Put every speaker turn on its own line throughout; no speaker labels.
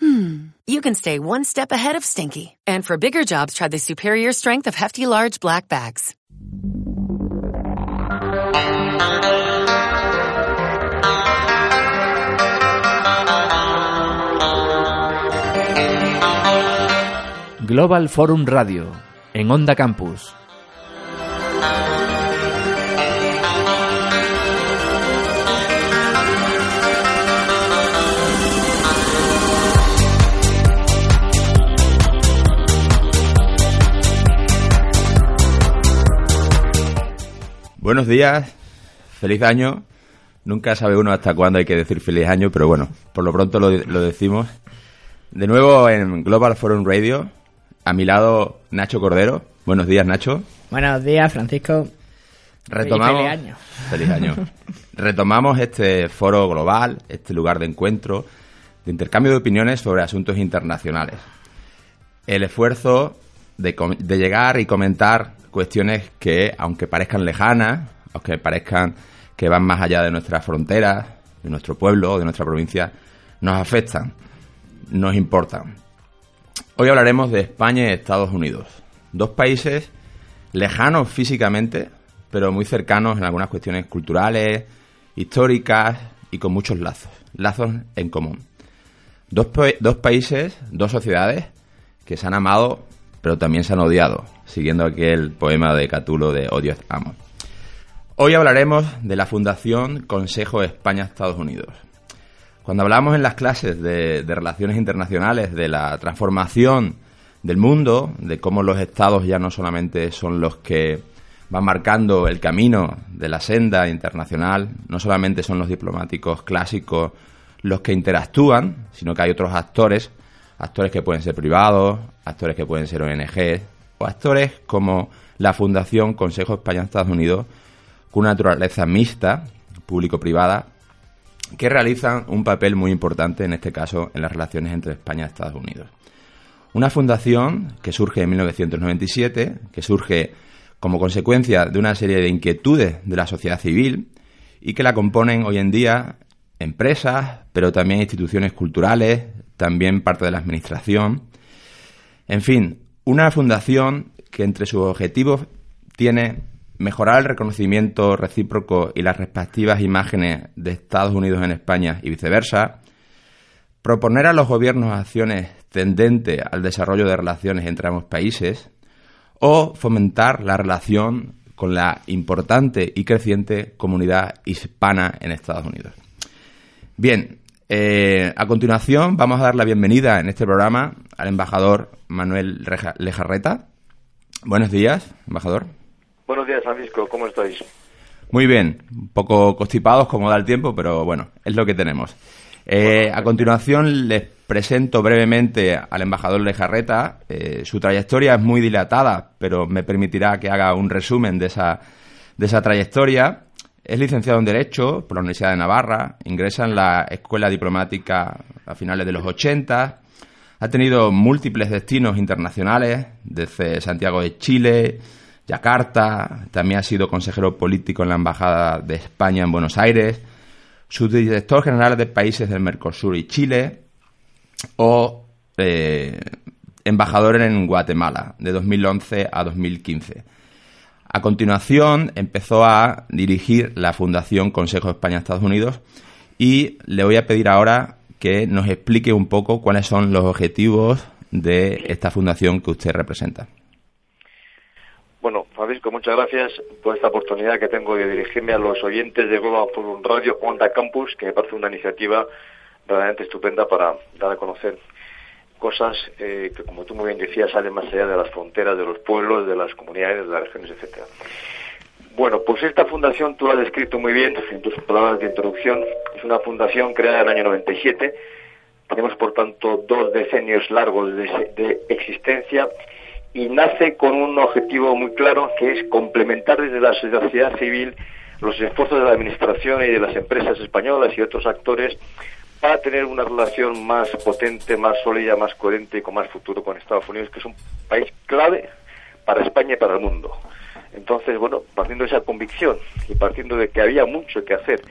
hmm, you can stay one step ahead of stinky. And for bigger jobs, try the superior strength of Hefty Large Black Bags.
Global Forum Radio, en Onda Campus.
Buenos días, feliz año. Nunca sabe uno hasta cuándo hay que decir feliz año, pero bueno, por lo pronto lo, lo decimos. De nuevo en Global Forum Radio, a mi lado Nacho Cordero. Buenos días, Nacho.
Buenos días, Francisco.
Retomamos.
Feliz año.
Feliz año. Retomamos este foro global, este lugar de encuentro, de intercambio de opiniones sobre asuntos internacionales. El esfuerzo de, de llegar y comentar cuestiones que, aunque parezcan lejanas, aunque parezcan que van más allá de nuestras fronteras, de nuestro pueblo de nuestra provincia, nos afectan, nos importan. Hoy hablaremos de España y Estados Unidos, dos países lejanos físicamente, pero muy cercanos en algunas cuestiones culturales, históricas y con muchos lazos, lazos en común. Dos países, dos sociedades que se han amado, pero también se han odiado, siguiendo aquel poema de Catulo de Odio Amo. Hoy hablaremos de la Fundación Consejo España-Estados Unidos. Cuando hablamos en las clases de, de relaciones internacionales, de la transformación del mundo, de cómo los estados ya no solamente son los que van marcando el camino de la senda internacional, no solamente son los diplomáticos clásicos los que interactúan, sino que hay otros actores, actores que pueden ser privados, actores que pueden ser ONG, o actores como la Fundación Consejo España-Estados Unidos, con una naturaleza mixta, público-privada, que realizan un papel muy importante, en este caso, en las relaciones entre España y Estados Unidos. Una fundación que surge en 1997, que surge como consecuencia de una serie de inquietudes de la sociedad civil y que la componen hoy en día empresas, pero también instituciones culturales, también parte de la administración. En fin, una fundación que entre sus objetivos tiene mejorar el reconocimiento recíproco y las respectivas imágenes de Estados Unidos en España y viceversa, proponer a los gobiernos acciones tendentes al desarrollo de relaciones entre ambos países o fomentar la relación con la importante y creciente comunidad hispana en Estados Unidos. Bien, eh, a continuación vamos a dar la bienvenida en este programa al embajador Manuel Reja- Lejarreta. Buenos días, embajador.
Buenos días, Francisco. ¿Cómo estáis?
Muy bien, un poco constipados como da el tiempo, pero bueno, es lo que tenemos. Eh, a continuación les presento brevemente al embajador Lejarreta. Eh, su trayectoria es muy dilatada, pero me permitirá que haga un resumen de esa, de esa trayectoria. Es licenciado en Derecho por la Universidad de Navarra, ingresa en la Escuela Diplomática a finales de los 80, ha tenido múltiples destinos internacionales, desde Santiago de Chile, Yakarta, también ha sido consejero político en la Embajada de España en Buenos Aires, subdirector general de países del Mercosur y Chile, o eh, embajador en Guatemala de 2011 a 2015. A continuación empezó a dirigir la Fundación Consejo España-Estados Unidos y le voy a pedir ahora que nos explique un poco cuáles son los objetivos de esta fundación que usted representa.
Bueno, Francisco, muchas gracias por esta oportunidad que tengo de dirigirme a los oyentes de Global Forum Radio Onda Campus, que me parece una iniciativa realmente estupenda para dar a conocer cosas eh, que, como tú muy bien decías, salen más allá de las fronteras, de los pueblos, de las comunidades, de las regiones, etcétera. Bueno, pues esta fundación tú la has descrito muy bien en tus palabras de introducción. Es una fundación creada en el año 97. Tenemos, por tanto, dos decenios largos de, de existencia y nace con un objetivo muy claro que es complementar desde la sociedad civil los esfuerzos de la Administración y de las empresas españolas y otros actores para tener una relación más potente, más sólida, más coherente y con más futuro con Estados Unidos, que es un país clave para España y para el mundo. Entonces, bueno, partiendo de esa convicción y partiendo de que había mucho que hacer,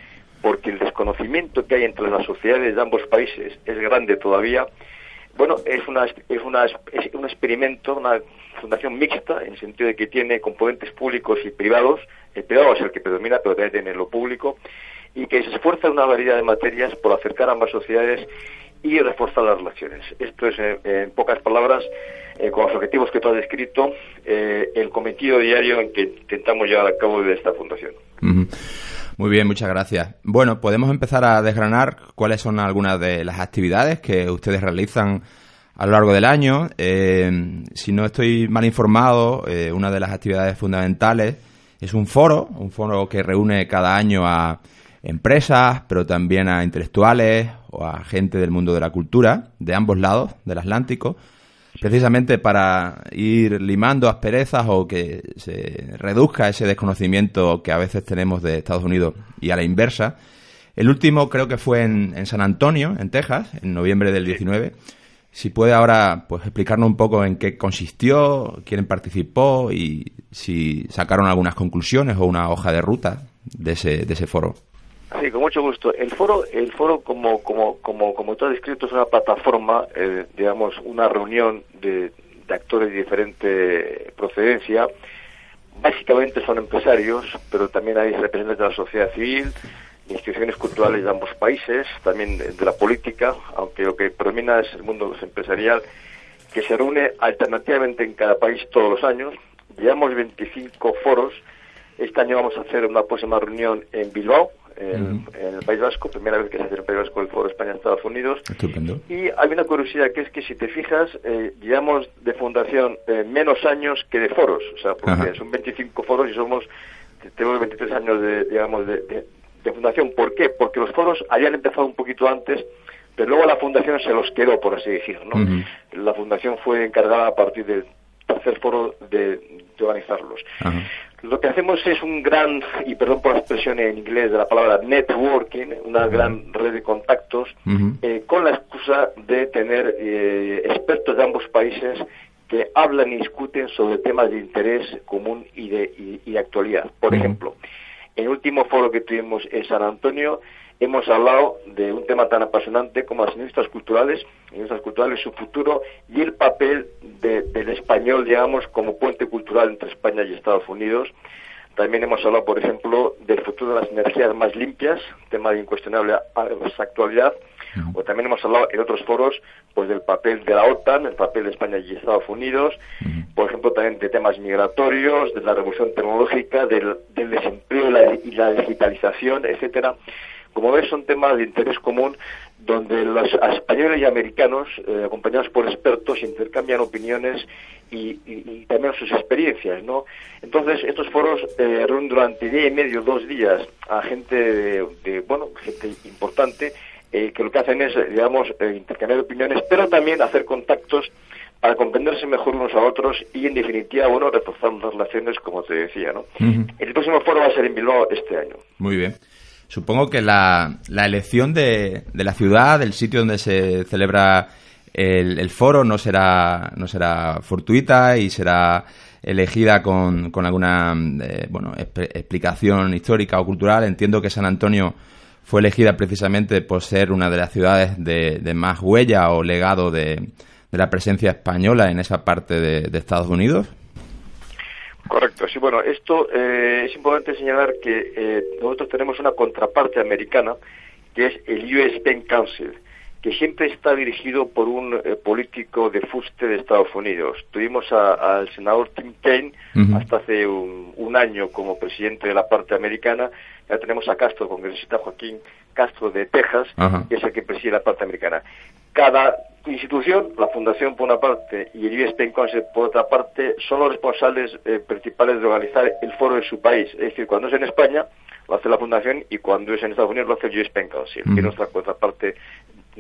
porque el desconocimiento que hay entre las sociedades de ambos países es grande todavía, bueno, es, una, es, una, es un experimento, una fundación mixta, en el sentido de que tiene componentes públicos y privados, el privado es el que predomina, pero también tiene lo público, y que se esfuerza en una variedad de materias por acercar a ambas sociedades y reforzar las relaciones. Esto es, eh, en pocas palabras, eh, con los objetivos que tú has descrito, eh, el cometido diario en que intentamos llevar a cabo de esta fundación.
Muy bien, muchas gracias. Bueno, podemos empezar a desgranar cuáles son algunas de las actividades que ustedes realizan a lo largo del año. si no estoy mal informado, una de las actividades fundamentales es un foro, un foro que reúne cada año a empresas, pero también a intelectuales o a gente del mundo de la cultura de ambos lados del Atlántico, precisamente para ir limando asperezas o que se reduzca ese desconocimiento que a veces tenemos de Estados Unidos y a la inversa. El último creo que fue en, San Antonio, en Texas, en noviembre del 19. Si puede ahora pues explicarnos un poco en qué consistió, quién participó y si sacaron algunas conclusiones o una hoja de ruta de ese, de ese foro.
Sí, con mucho gusto. El foro, el foro como, como, como, como has descrito, es una plataforma, eh, digamos, una reunión de, de actores de diferente procedencia. Básicamente son empresarios, pero también hay representantes de la sociedad civil, de instituciones culturales de ambos países, también de la política, aunque lo que predomina es el mundo empresarial, que se reúne alternativamente en cada país todos los años. Llevamos 25 foros. Este año vamos a hacer una próxima reunión en Bilbao, en, el País Vasco, primera vez que se hace el País Vasco el Foro España-Estados Unidos. Y hay una curiosidad que es que si te fijas, eh, llevamos de fundación eh, menos años que de foros, o sea, porque son 25 foros y somos, tenemos 23 años de, digamos, de, fundación. ¿Por qué? Porque los foros habían empezado un poquito antes, pero luego la fundación se los quedó, por así decirlo. ¿no? La fundación fue encargada a partir del tercer foro de, organizarlos. Lo que hacemos es un gran, y perdón por la expresión en inglés de la palabra networking, una gran red de contactos, eh, con la excusa de tener eh, expertos de ambos países que hablan y discuten sobre temas de interés común y de, y, actualidad. Por ejemplo, en el último foro que tuvimos en San Antonio, hemos hablado de un tema tan apasionante como las industrias culturales, industrias culturales, su futuro y el papel del español, digamos, como puente cultural entre España y Estados Unidos. También hemos hablado, por ejemplo, del futuro de las energías más limpias, tema de incuestionable actualidad. O también hemos hablado en otros foros pues del papel de la OTAN, el papel de España y Estados Unidos, por ejemplo también de temas migratorios, de la revolución tecnológica, del, desempleo y la digitalización, etcétera. Como ves, son temas de interés común donde los españoles y americanos, eh, acompañados por expertos, intercambian opiniones y, también sus experiencias, ¿no? Entonces, estos foros eh, reúnen durante día y medio, dos días, a gente de, bueno, gente importante, eh, que lo que hacen es, digamos, intercambiar opiniones, pero también hacer contactos para comprenderse mejor unos a otros y, en definitiva, bueno, reforzar las relaciones, como te decía, ¿no? El próximo foro va a ser en Bilbao este año.
Muy bien. Supongo que la, la elección de, de, la ciudad, del sitio donde se celebra el, foro, no será, no será fortuita y será elegida con, con alguna eh, bueno, explicación histórica o cultural. Entiendo que San Antonio fue elegida precisamente por ser una de las ciudades de, de más huella o legado de, de, la presencia española en esa parte de Estados Unidos.
Correcto, sí, bueno, esto eh, es importante señalar que eh, nosotros tenemos una contraparte americana que es el US Penn Council, que siempre está dirigido por un eh, político de fuste de Estados Unidos. Tuvimos al senador Tim Kaine hasta hace un, año como presidente de la parte americana. Ya tenemos a Castro, congresista Joaquín Castro de Texas, que es el que preside la parte americana. Cada institución, la Fundación por una parte y el IBS Council por otra parte, son los responsables eh, principales de organizar el foro en su país. Es decir, cuando es en España, lo hace la Fundación y cuando es en Estados Unidos, lo hace el US Council, que es nuestra contraparte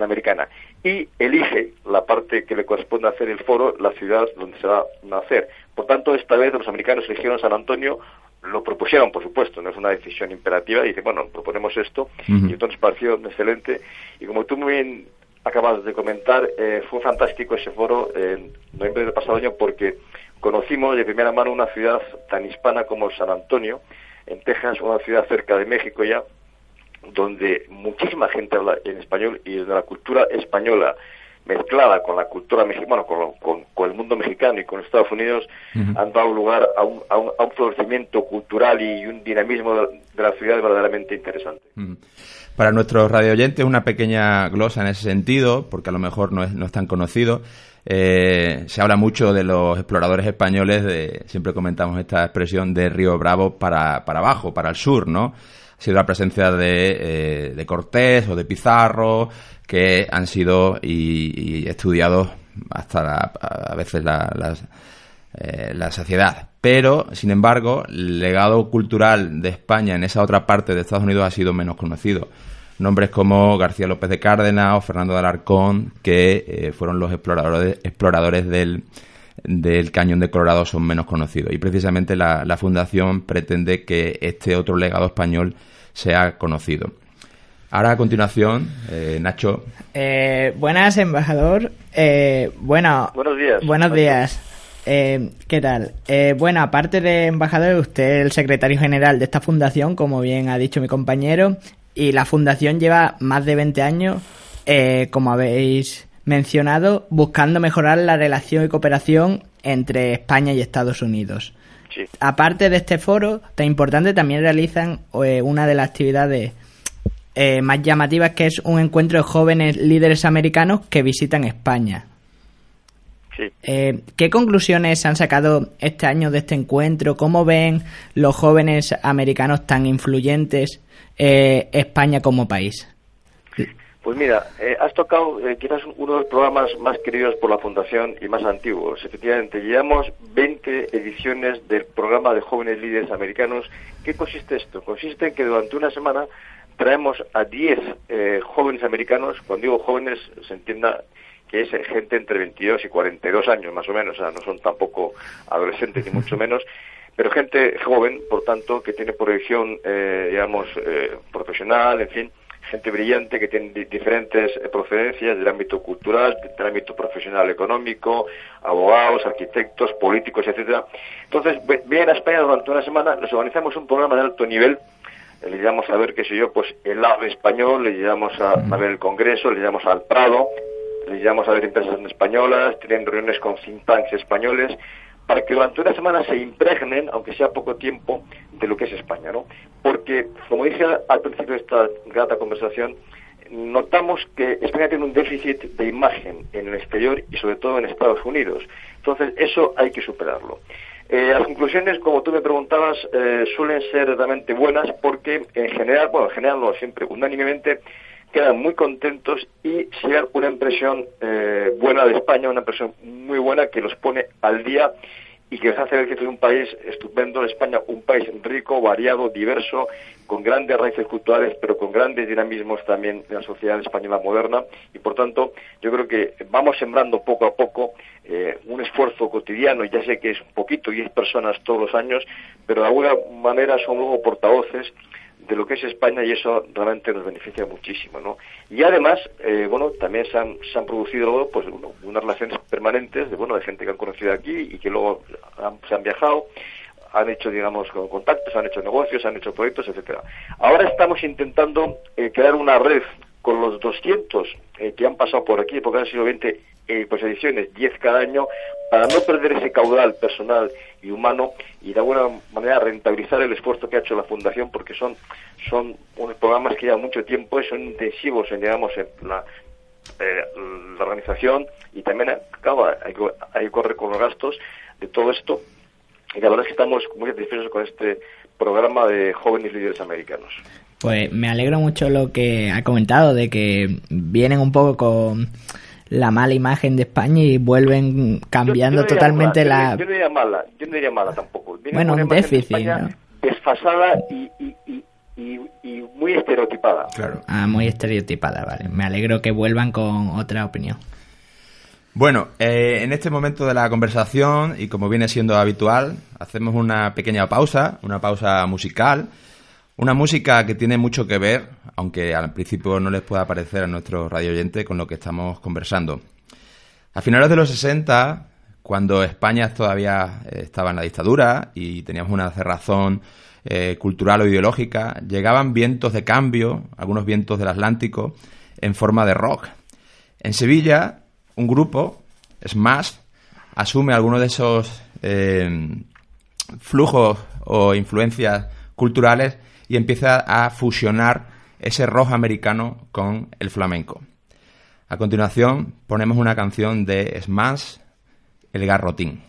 americana y elige la parte que le corresponde hacer el foro, la ciudad donde se va a hacer. Por tanto, esta vez los americanos eligieron San Antonio, lo propusieron, por supuesto, no es una decisión imperativa, dice, bueno, proponemos esto, y entonces pareció excelente. Y como tú muy bien acabas de comentar, eh, fue fantástico ese foro en noviembre del pasado año porque conocimos de primera mano una ciudad tan hispana como San Antonio, en Texas, una ciudad cerca de México ya, donde muchísima gente habla en español y desde la cultura española mezclada con la cultura mexicana, bueno, con, el mundo mexicano y con Estados Unidos, han dado lugar a un, a, un, florecimiento cultural y un dinamismo de, la ciudad verdaderamente interesante.
Para nuestros radioyentes, una pequeña glosa en ese sentido, porque a lo mejor no es, no es tan conocido. Eh, se habla mucho de los exploradores españoles, de, siempre comentamos esta expresión de Río Bravo para, para abajo, para el sur, ¿no? Sido la presencia de, eh, de Cortés o de Pizarro, que han sido y, estudiados hasta a veces la, eh, la saciedad. Pero, sin embargo, el legado cultural de España en esa otra parte de Estados Unidos ha sido menos conocido. Nombres como García López de Cárdenas o Fernando de Alarcón, que eh, fueron los exploradores, exploradores del, del Cañón de Colorado, son menos conocidos. Y precisamente la, Fundación pretende que este otro legado español sea conocido. Ahora a continuación, eh, Nacho.
Eh, buenas, embajador. bueno,
buenos días.
Buenos días. Eh, ¿Qué tal? Eh, bueno, aparte de embajador, usted es el secretario general de esta fundación, como bien ha dicho mi compañero, y la fundación lleva más de 20 años, eh, como habéis mencionado, buscando mejorar la relación y cooperación entre España y Estados Unidos. Aparte de este foro tan importante, también realizan una de las actividades más llamativas, que es un encuentro de jóvenes líderes americanos que visitan España. Eh, ¿Qué conclusiones han sacado este año de este encuentro? ¿Cómo ven los jóvenes americanos tan influyentes eh, España como país?
Pues mira, eh, has tocado quizás uno de los programas más queridos por la Fundación y más antiguos. Efectivamente, llevamos 20 ediciones del programa de jóvenes líderes americanos. ¿Qué consiste esto? Consiste en que durante una semana traemos a 10 jóvenes americanos, cuando digo jóvenes se entienda que es gente entre 22 y 42 años, más o menos, o sea, no son tampoco adolescentes ni mucho menos, pero gente joven, por tanto, que tiene proyección, eh, digamos, eh, profesional, en fin, gente brillante que tiene diferentes procedencias del ámbito cultural, del ámbito profesional económico, abogados, arquitectos, políticos, etcétera. Entonces, vienen a España durante una semana, les organizamos un programa de alto nivel, le llevamos a ver, qué sé yo, pues el AVE español, le llevamos a, ver el Congreso, le llevamos al Prado, les llevamos a ver empresas españolas, tienen reuniones con think tanks españoles, para que durante una semana se impregnen, aunque sea poco tiempo, de lo que es España, ¿no? Porque, como dije al principio de esta grata conversación, notamos que España tiene un déficit de imagen en el exterior y sobre todo en Estados Unidos. Entonces, eso hay que superarlo. Eh, las conclusiones, como tú me preguntabas, eh, suelen ser realmente buenas porque en general, bueno, en general no siempre, unánimemente, quedan muy contentos y se dan una impresión eh, buena de España, una impresión muy buena que los pone al día y que les hace ver que es un país estupendo, España un país rico, variado, diverso, con grandes raíces culturales, pero con grandes dinamismos también en la sociedad española moderna. Y por tanto, yo creo que vamos sembrando poco a poco eh, un esfuerzo cotidiano, ya sé que es un poquito, 10 personas todos los años, pero de alguna manera son luego portavoces de lo que es España y eso realmente nos beneficia muchísimo, ¿no? Y además, eh, bueno, también se han, se han producido pues unas relaciones permanentes de bueno de gente que han conocido aquí y que luego se han viajado, han hecho digamos contactos, han hecho negocios, han hecho proyectos, etcétera. Ahora estamos intentando eh, crear una red con los 200 eh, que han pasado por aquí, porque han sido 20 eh, pues ediciones, 10 cada año, para no perder ese caudal personal y humano y de alguna manera rentabilizar el esfuerzo que ha hecho la Fundación, porque son, son unos programas que llevan mucho tiempo y son intensivos en, digamos, en la, eh, la organización y también acaba hay, hay que correr con los gastos de todo esto. Y la verdad es que estamos muy satisfechos con este programa de jóvenes líderes americanos.
Pues me alegro mucho lo que ha comentado, de que vienen un poco con la mala imagen de España y vuelven cambiando totalmente la...
Yo, no diría mala, yo no diría mala tampoco.
bueno, un déficit,
desfasada y, y, y, y, muy estereotipada.
Claro.
Ah, muy estereotipada, vale. Me alegro que vuelvan con otra opinión.
Bueno, eh, en este momento de la conversación, y como viene siendo habitual, hacemos una pequeña pausa, una pausa musical. Una música que tiene mucho que ver, aunque al principio no les pueda parecer a nuestros radio oyentes, con lo que estamos conversando. A finales de los 60, cuando España todavía eh, estaba en la dictadura y teníamos una cerrazón eh, cultural o ideológica, llegaban vientos de cambio, algunos vientos del Atlántico, en forma de rock. En Sevilla, un grupo, Smash, asume algunos de esos eh, flujos o influencias culturales y empieza a fusionar ese rock americano con el flamenco. A continuación ponemos una canción de Smash, El Garrotín.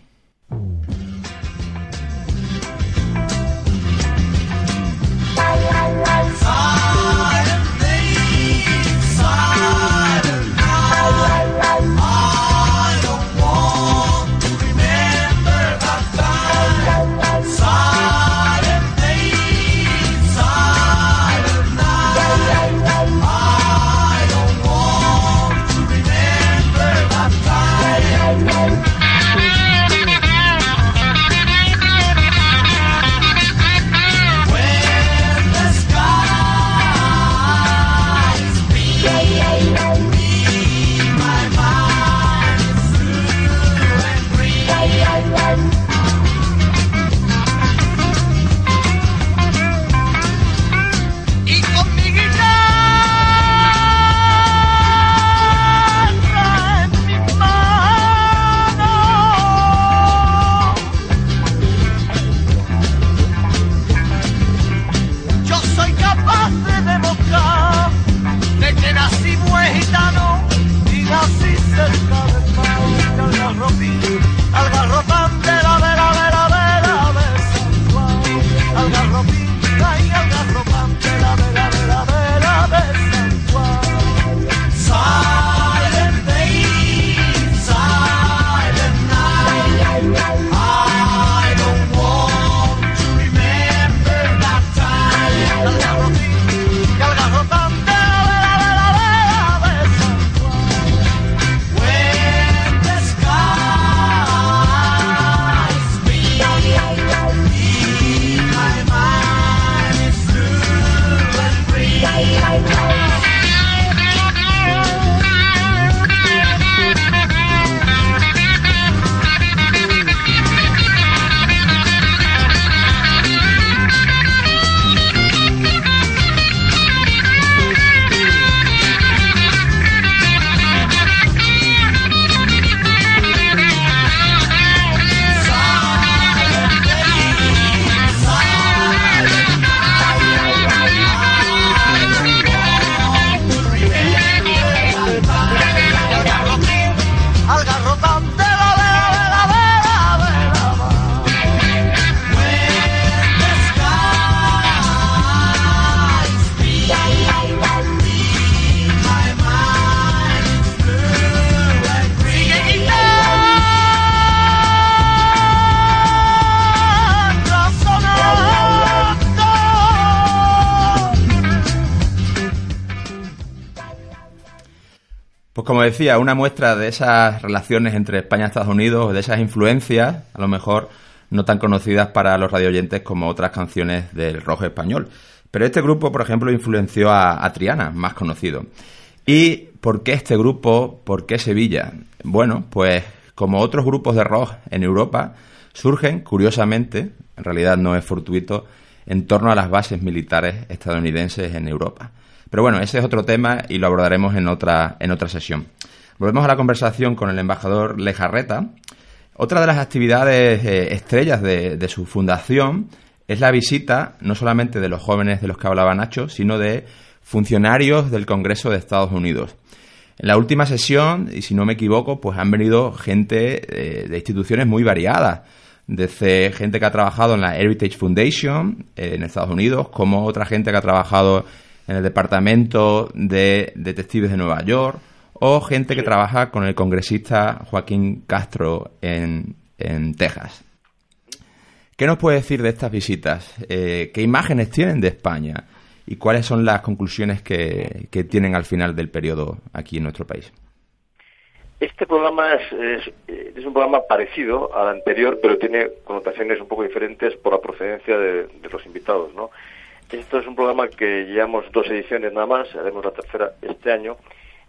Pues como decía, una muestra de esas relaciones entre España y Estados Unidos, de esas influencias, a lo mejor no tan conocidas para los radioyentes como otras canciones del rock español. Pero este grupo, por ejemplo, influenció a, a Triana, más conocido. ¿Y por qué este grupo? ¿Por qué Sevilla? Bueno, pues como otros grupos de rock en Europa, surgen, curiosamente, en realidad no es fortuito, en torno a las bases militares estadounidenses en Europa. Pero bueno, ese es otro tema y lo abordaremos en otra, en otra sesión. Volvemos a la conversación con el embajador Lejarreta. Otra de las actividades eh, estrellas de, su fundación es la visita no solamente de los jóvenes de los que hablaba Nacho, sino de funcionarios del Congreso de Estados Unidos. En la última sesión, y si no me equivoco, pues han venido gente eh, de instituciones muy variadas, desde gente que ha trabajado en la Heritage Foundation eh, en Estados Unidos, como otra gente que ha trabajado en el Departamento de Detectives de Nueva York, o gente que trabaja con el congresista Joaquín Castro en, en Texas. ¿Qué nos puede decir de estas visitas? Eh, ¿Qué imágenes tienen de España? y cuáles son las conclusiones que, que tienen al final del periodo aquí en nuestro país.
Este programa es, es, un programa parecido al anterior, pero tiene connotaciones un poco diferentes por la procedencia de, los invitados, ¿no? Esto es un programa que llevamos dos ediciones nada más, haremos la tercera este año,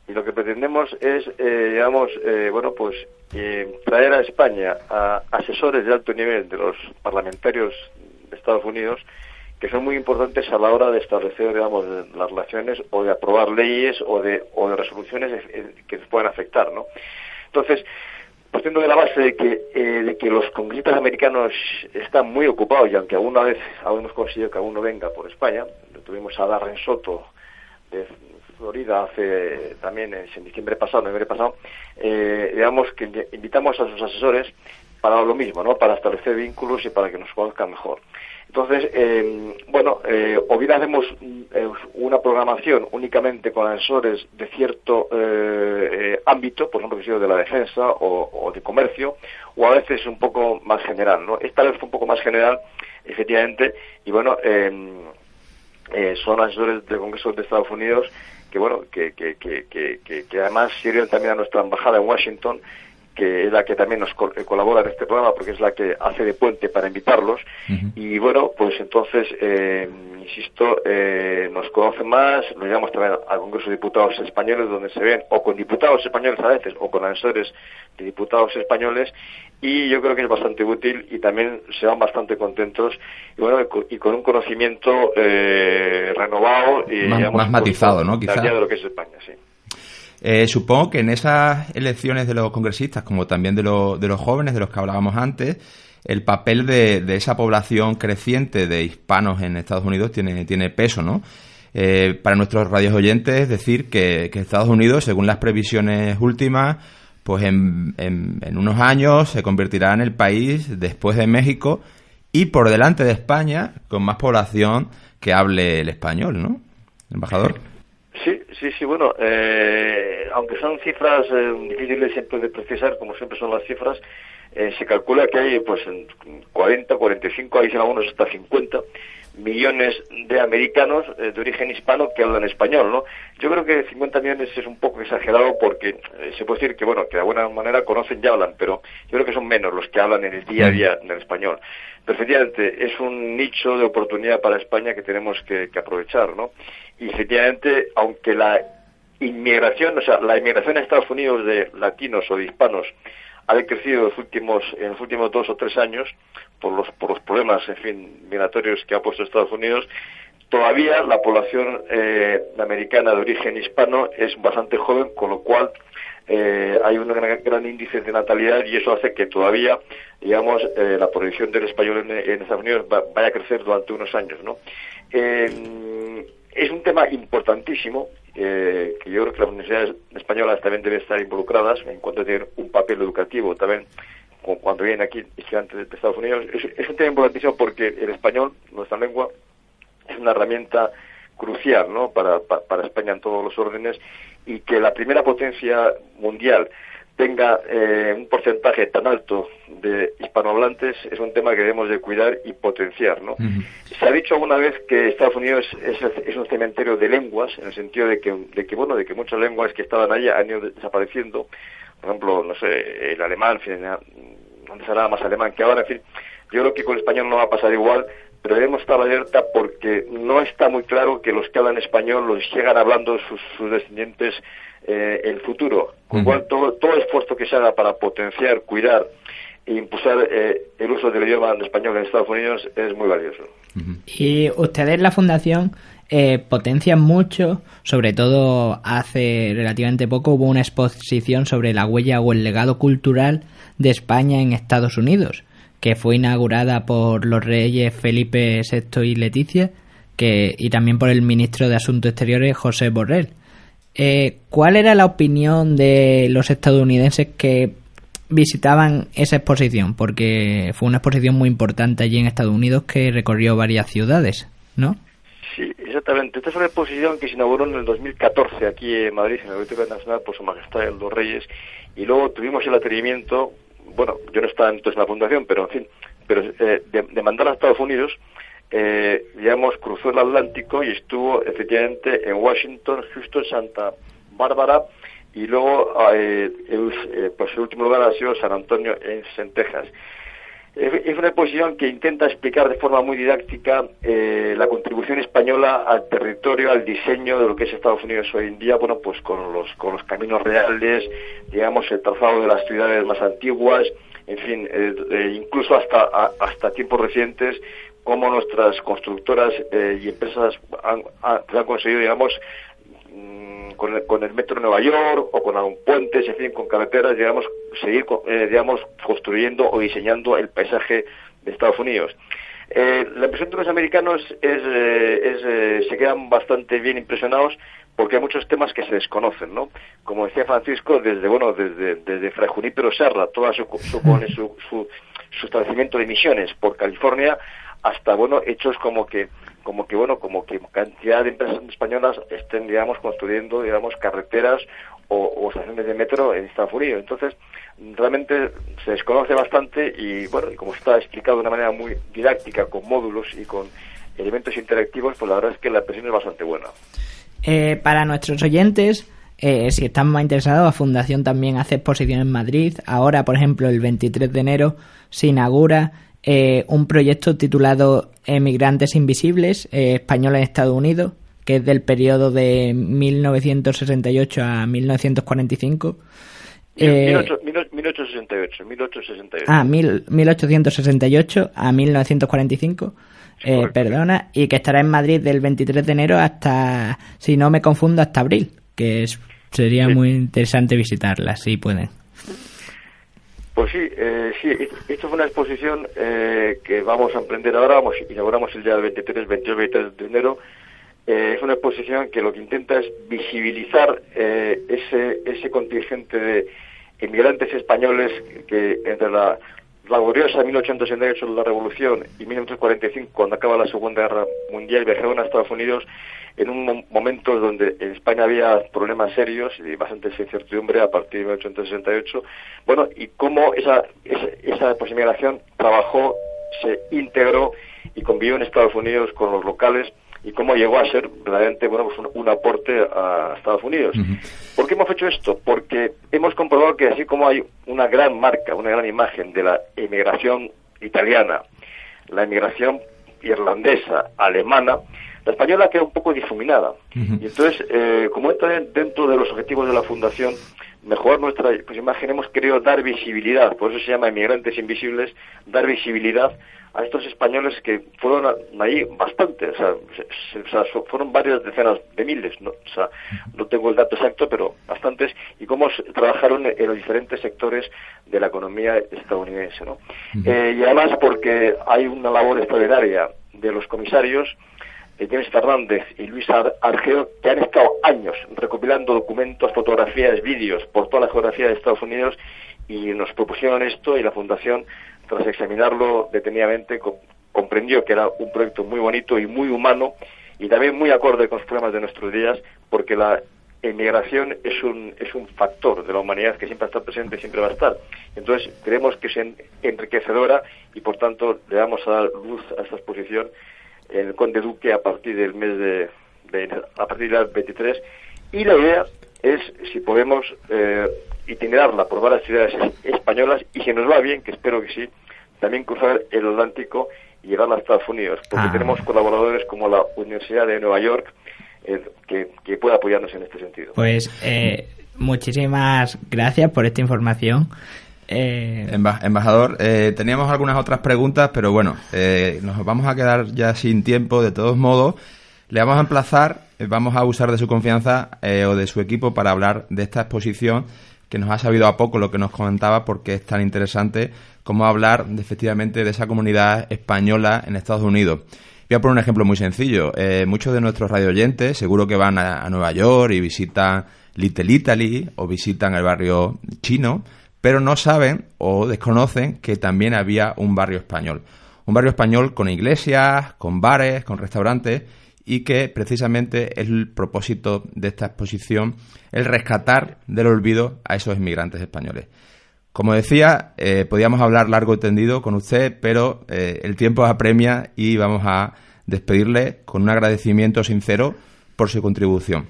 y lo que pretendemos es, eh, digamos, eh, bueno, pues eh, traer a España a asesores de alto nivel de los parlamentarios de Estados Unidos que son muy importantes a la hora de establecer, digamos, las relaciones o de aprobar leyes o de, o de resoluciones que se puedan afectar, ¿no? Entonces, partiendo de la base de que, eh, de que los congresistas americanos están muy ocupados y aunque alguna vez hemos conseguido que alguno venga por España, tuvimos a Darren Soto de Florida hace también en diciembre pasado, noviembre pasado, eh, digamos que invitamos a sus asesores para lo mismo, ¿no? Para establecer vínculos y para que nos conozcan mejor. Entonces, eh, bueno, eh, o bien hacemos eh, una programación únicamente con asesores de cierto eh, ámbito, por ejemplo, de la defensa o, de comercio, o a veces un poco más general, ¿no? Esta vez fue un poco más general, efectivamente, y bueno, son asesores del Congreso de Estados Unidos que, bueno, que, que, que, que además sirven también a nuestra embajada en Washington que es la que también nos eh, colabora en este programa porque es la que hace de puente para invitarlos. Y bueno pues entonces eh, insisto eh, nos conocen más nos llevamos también al Congreso de Diputados españoles donde se ven o con diputados españoles a veces o con asesores de diputados españoles y yo creo que es bastante útil y también se van bastante contentos y bueno y con un conocimiento renovado y
más, más matizado no
quizás de lo que es España sí
eh, supongo que en esas elecciones de los congresistas, como también de, de los jóvenes de los que hablábamos antes, el papel de, esa población creciente de hispanos en Estados Unidos tiene, tiene peso, ¿no? Eh, para nuestros radios oyentes, decir que, Estados Unidos, según las previsiones últimas, pues en, en, unos años se convertirá en el país después de México y por delante de España con más población que hable el español, ¿no? Embajador.
Sí, sí, sí, bueno, eh, aunque son cifras eh, difíciles siempre de precisar, como siempre son las cifras, eh, se calcula que hay pues 40, 45, hay algunos hasta 50 millones de americanos eh, de origen hispano que hablan español, ¿no? Yo creo que 50 millones es un poco exagerado porque eh, se puede decir que, bueno, que de alguna manera conocen y hablan, pero yo creo que son menos los que hablan en el día a día en el español. Pero efectivamente es un nicho de oportunidad para España que tenemos que, aprovechar, ¿no? Y efectivamente, aunque la inmigración, o sea, la inmigración a Estados Unidos de latinos o de hispanos ha decrecido en los últimos, en los últimos dos o tres años por los, por los problemas, en fin, migratorios que ha puesto Estados Unidos, todavía la población eh, americana de origen hispano es bastante joven, con lo cual eh, hay un gran, índice de natalidad y eso hace que todavía, digamos, eh, la proyección del español en, Estados Unidos vaya a crecer durante unos años, ¿no? Es un tema importantísimo que yo creo que las universidades españolas también deben estar involucradas en cuanto a tener un papel educativo también cuando vienen aquí estudiantes de Estados Unidos. Es, un tema importantísimo porque el español, nuestra lengua, es una herramienta crucial ¿no? para, para, España en todos los órdenes y que la primera potencia mundial tenga eh, un porcentaje tan alto de hispanohablantes es un tema que debemos de cuidar y potenciar. ¿no? Se ha dicho alguna vez que Estados Unidos es, es, un cementerio de lenguas, en el sentido de que, de que, bueno, de que muchas lenguas que estaban allá han ido desapareciendo. Por ejemplo, no sé, el alemán, antes hablaba más alemán que ahora, en fin. Yo creo que con el español no va a pasar igual, pero debemos estar alerta porque no está muy claro que los que hablan español los llegan hablando sus, sus descendientes eh, el futuro. Con lo cual, todo, todo esfuerzo que se haga para potenciar, cuidar e impulsar eh, el uso del idioma español en Estados Unidos es muy valioso.
Y ustedes, la Fundación, eh, potencian mucho, sobre todo hace relativamente poco hubo una exposición sobre la huella o el legado cultural de España en Estados Unidos, que fue inaugurada por los reyes Felipe VI y Leticia, que, y también por el ministro de Asuntos Exteriores José Borrell. Eh, ¿Cuál era la opinión de los estadounidenses que visitaban esa exposición? Porque fue una exposición muy importante allí en Estados Unidos que recorrió varias ciudades, ¿no?
Sí, exactamente. Esta es una exposición que se inauguró en el 2014 aquí en Madrid, en la Biblioteca Nacional, por Su Majestad los Reyes, y luego tuvimos el atrevimiento, bueno, yo no estaba entonces en la fundación, pero en fin, pero eh, de, mandar a Estados Unidos eh, digamos, cruzó el Atlántico y estuvo efectivamente en Washington, justo en Santa Bárbara, y luego, eh, el, pues el último lugar ha sido San Antonio, en, Texas. Es una exposición que intenta explicar de forma muy didáctica eh, la contribución española al territorio, al diseño de lo que es Estados Unidos hoy en día, bueno, pues con los, con los caminos reales, digamos, el trazado de las ciudades más antiguas, en fin, incluso hasta, hasta tiempos recientes, cómo nuestras constructoras eh, y empresas han, han, conseguido, digamos, mm, con el, con el metro de Nueva York o con puentes, en fin, con carreteras, digamos, seguir, eh, digamos, construyendo o diseñando el paisaje de Estados Unidos. Eh, la impresión de los americanos es, es se quedan bastante bien impresionados porque hay muchos temas que se desconocen, ¿no? Como decía Francisco, desde, bueno, desde, desde Fray Junípero Serra, toda su, su, su, su establecimiento de misiones por California, hasta bueno hechos como que como que bueno como que cantidad de empresas españolas estén digamos construyendo digamos carreteras o, estaciones de metro en Estados Unidos entonces realmente se desconoce bastante y bueno y como está explicado de una manera muy didáctica con módulos y con elementos interactivos pues la verdad es que la impresión es bastante buena
eh, para nuestros oyentes eh, si están más interesados, la Fundación también hace exposición en Madrid. Ahora, por ejemplo, el 23 de enero se inaugura eh, un proyecto titulado Emigrantes Invisibles, eh, españoles en Estados Unidos, que es del periodo de 1968 a 1945.
1868, 1868.
Ah, 1868 a 1945. Eh, perdona, y que estará en Madrid del 23 de enero hasta, si no me confundo, hasta abril, que es, sería muy interesante visitarla, si pueden.
Pues sí, eh, sí, esto fue una exposición eh, que vamos a emprender ahora, vamos, inauguramos el día del 23, 22, 23 de enero. Eh, es una exposición que lo que intenta es visibilizar eh, ese, ese contingente de inmigrantes españoles que entre la gloriosa 1868, la Revolución, y 1945, cuando acaba la Segunda Guerra Mundial, viajaron a Estados Unidos en un momento donde en España había problemas serios y bastante incertidumbre a partir de 1868. Bueno, y cómo esa, esa, esa pues, inmigración trabajó, se integró y convivió en Estados Unidos con los locales y cómo llegó a ser verdaderamente bueno, pues un, aporte a Estados Unidos. ¿Por qué hemos hecho esto? Porque hemos comprobado que así como hay una gran marca, una gran imagen de la emigración italiana, la emigración irlandesa, alemana, la española queda un poco difuminada. Y entonces, eh, como entra dentro de los objetivos de la Fundación, mejorar nuestra pues, imagen, hemos querido dar visibilidad, por eso se llama Inmigrantes Invisibles, dar visibilidad a estos españoles que fueron ahí bastante, o sea, fueron varias decenas de miles, ¿no? O sea, no tengo el dato exacto, pero bastantes, y cómo trabajaron en los diferentes sectores de la economía estadounidense, ¿no? Eh, y además porque hay una labor extraordinaria de los comisarios, James Fernández y Luis Argeo, que han estado años recopilando documentos, fotografías, vídeos por toda la geografía de Estados Unidos y nos propusieron esto y la Fundación, tras examinarlo detenidamente, comprendió que era un proyecto muy bonito y muy humano y también muy acorde con los problemas de nuestros días, porque la inmigración es un, es un factor de la humanidad que siempre está presente y siempre va a estar. Entonces, creemos que es enriquecedora y, por tanto, le damos a dar luz a esta exposición el Conde Duque a partir del mes de, a partir del 23 y la idea es si podemos eh, itinerarla por varias ciudades españolas y si nos va bien, que espero que sí, también cruzar el Atlántico y llegar a Estados Unidos, porque ah. tenemos colaboradores como la Universidad de Nueva York eh, que, que puede apoyarnos en este sentido.
Pues eh, muchísimas gracias por esta información.
Eh... embajador, eh, teníamos algunas otras preguntas, pero bueno, eh, nos vamos a quedar ya sin tiempo. De todos modos, le vamos a emplazar, eh, vamos a usar de su confianza o de su equipo para hablar de esta exposición que nos ha sabido a poco lo que nos comentaba porque es tan interesante como hablar efectivamente de esa comunidad española en Estados Unidos. Voy a poner un ejemplo muy sencillo. muchos de nuestros radioyentes seguro que van a Nueva York y visitan Little Italy o visitan el barrio chino pero no saben o desconocen que también había un barrio español. Un barrio español con iglesias, con bares, con restaurantes y que precisamente es el propósito de esta exposición el rescatar del olvido a esos inmigrantes españoles. Como decía, eh, podíamos hablar largo y tendido con usted, pero eh, el tiempo apremia y vamos a despedirle con un agradecimiento sincero por su contribución.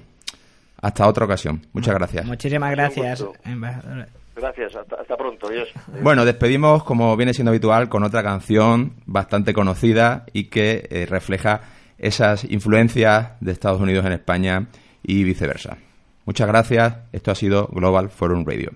Hasta otra ocasión. Muchas gracias.
Muchísimas gracias, embajador.
Gracias, hasta, pronto. Adiós.
Bueno, despedimos, como viene siendo habitual, con otra canción bastante conocida y que eh, refleja esas influencias de Estados Unidos en España y viceversa. Muchas gracias. Esto ha sido Global Forum Radio.